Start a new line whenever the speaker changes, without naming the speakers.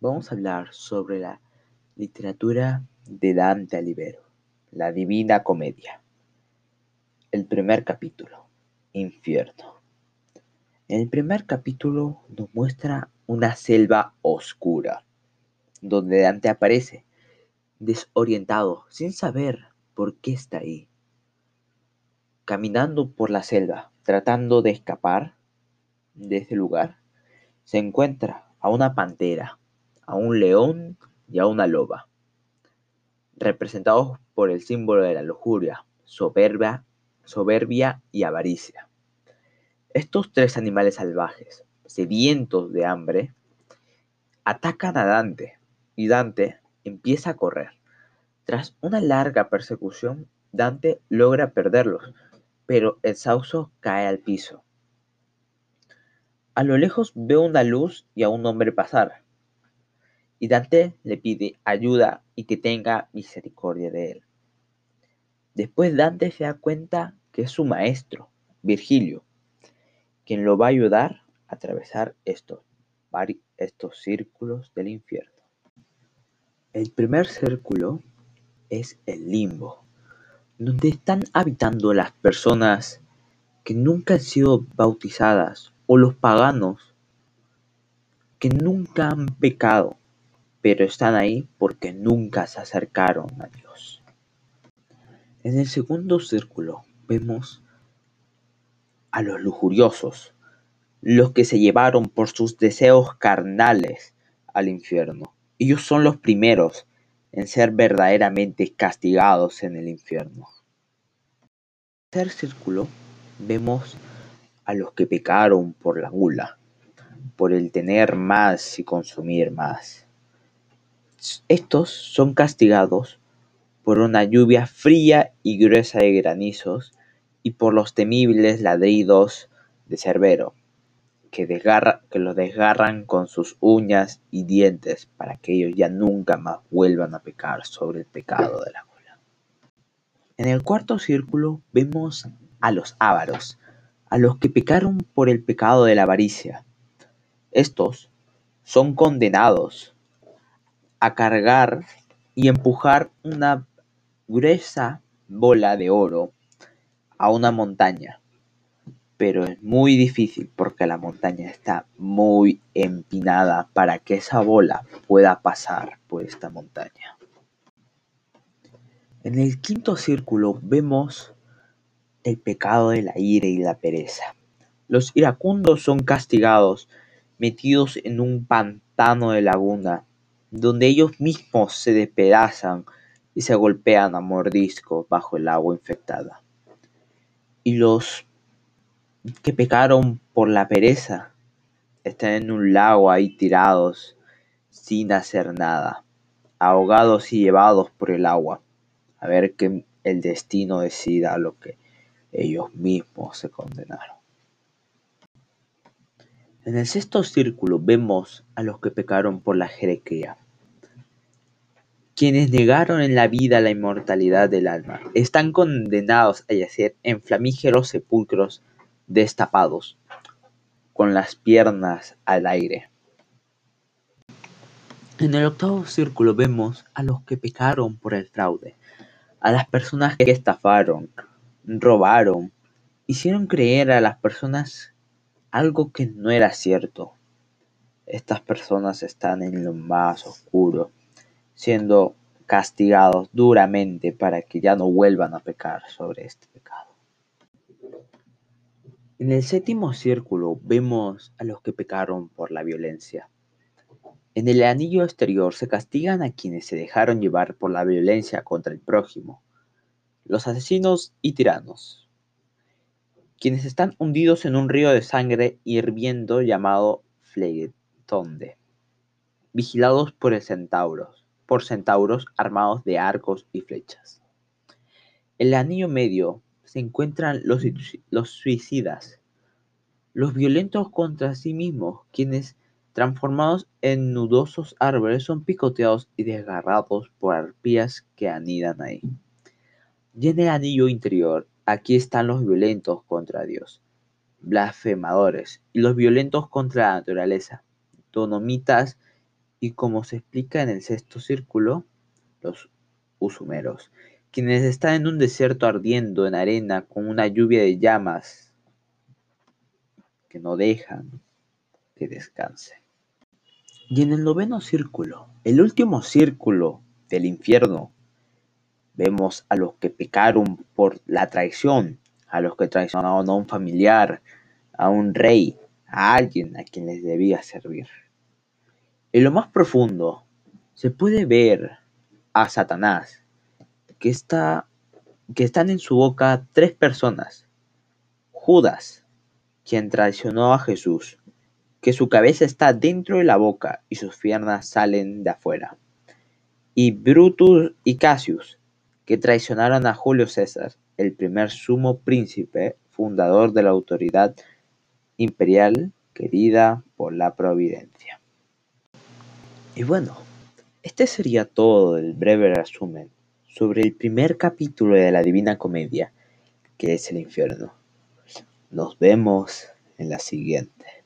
vamos a hablar sobre la literatura de Dante Alighieri, la Divina Comedia. El primer capítulo, Infierno. El primer capítulo nos muestra una selva oscura, donde Dante aparece, desorientado, sin saber por qué está ahí. Caminando por la selva, tratando de escapar de ese lugar, se encuentra a una pantera, a un león y a una loba, representados por el símbolo de la lujuria, soberbia, soberbia y avaricia. Estos tres animales salvajes, sedientos de hambre, atacan a Dante y Dante empieza a correr. Tras una larga persecución, Dante logra perderlos, pero el sauso cae al piso. A lo lejos ve una luz y a un hombre pasar, y Dante le pide ayuda y que tenga misericordia de él. Después Dante se da cuenta que es su maestro, Virgilio, quien lo va a ayudar a atravesar estos, estos círculos del infierno. El primer círculo es el limbo, donde están habitando las personas que nunca han sido bautizadas o los paganos que nunca han pecado, pero están ahí porque nunca se acercaron a Dios. En el segundo círculo vemos a los lujuriosos, los que se llevaron por sus deseos carnales al infierno. Ellos son los primeros en ser verdaderamente castigados en el infierno. En el tercer círculo vemos a los que pecaron por la gula, por el tener más y consumir más. Estos son castigados por una lluvia fría y gruesa de granizos y por los temibles ladridos de Cerbero, que, que los desgarran con sus uñas y dientes para que ellos ya nunca más vuelvan a pecar sobre el pecado de la gula. En el cuarto círculo vemos a los ávaros, a los que pecaron por el pecado de la avaricia. Estos son condenados a cargar y empujar una gruesa bola de oro a una montaña. Pero es muy difícil porque la montaña está muy empinada para que esa bola pueda pasar por esta montaña. En el quinto círculo vemos el pecado de la ira y la pereza. Los iracundos son castigados, metidos en un pantano de laguna, donde ellos mismos se despedazan y se golpean a mordisco bajo el agua infectada. Y los que pecaron por la pereza están en un lago ahí tirados sin hacer nada, ahogados y llevados por el agua, a ver que el destino decida lo que ellos mismos se condenaron. En el sexto círculo vemos a los que pecaron por la jerarquía. Quienes negaron en la vida la inmortalidad del alma están condenados a yacer en flamígeros sepulcros destapados, con las piernas al aire. En el octavo círculo vemos a los que pecaron por el fraude, a las personas que estafaron, robaron, hicieron creer a las personas algo que no era cierto. Estas personas están en lo más oscuro, siendo castigados duramente para que ya no vuelvan a pecar sobre este pecado. En el séptimo círculo vemos a los que pecaron por la violencia. En el anillo exterior se castigan a quienes se dejaron llevar por la violencia contra el prójimo los asesinos y tiranos, quienes están hundidos en un río de sangre hirviendo llamado Flegetonde, vigilados por centauros, por centauros armados de arcos y flechas. En el anillo medio se encuentran los, los suicidas, los violentos contra sí mismos, quienes transformados en nudosos árboles son picoteados y desgarrados por arpías que anidan ahí. Y el anillo interior, aquí están los violentos contra Dios, blasfemadores, y los violentos contra la naturaleza, tonomitas y como se explica en el sexto círculo, los usumeros, quienes están en un desierto ardiendo en arena con una lluvia de llamas que no dejan que descanse. Y en el noveno círculo, el último círculo del infierno, vemos a los que pecaron por la traición, a los que traicionaron a un familiar, a un rey, a alguien a quien les debía servir. En lo más profundo se puede ver a Satanás, que, está, que están en su boca tres personas. Judas, quien traicionó a Jesús, que su cabeza está dentro de la boca y sus piernas salen de afuera. Y Brutus y Cassius, que traicionaron a Julio César, el primer sumo príncipe, fundador de la autoridad imperial querida por la providencia. Y bueno, este sería todo el breve resumen sobre el primer capítulo de la Divina Comedia, que es el infierno. Nos vemos en la siguiente.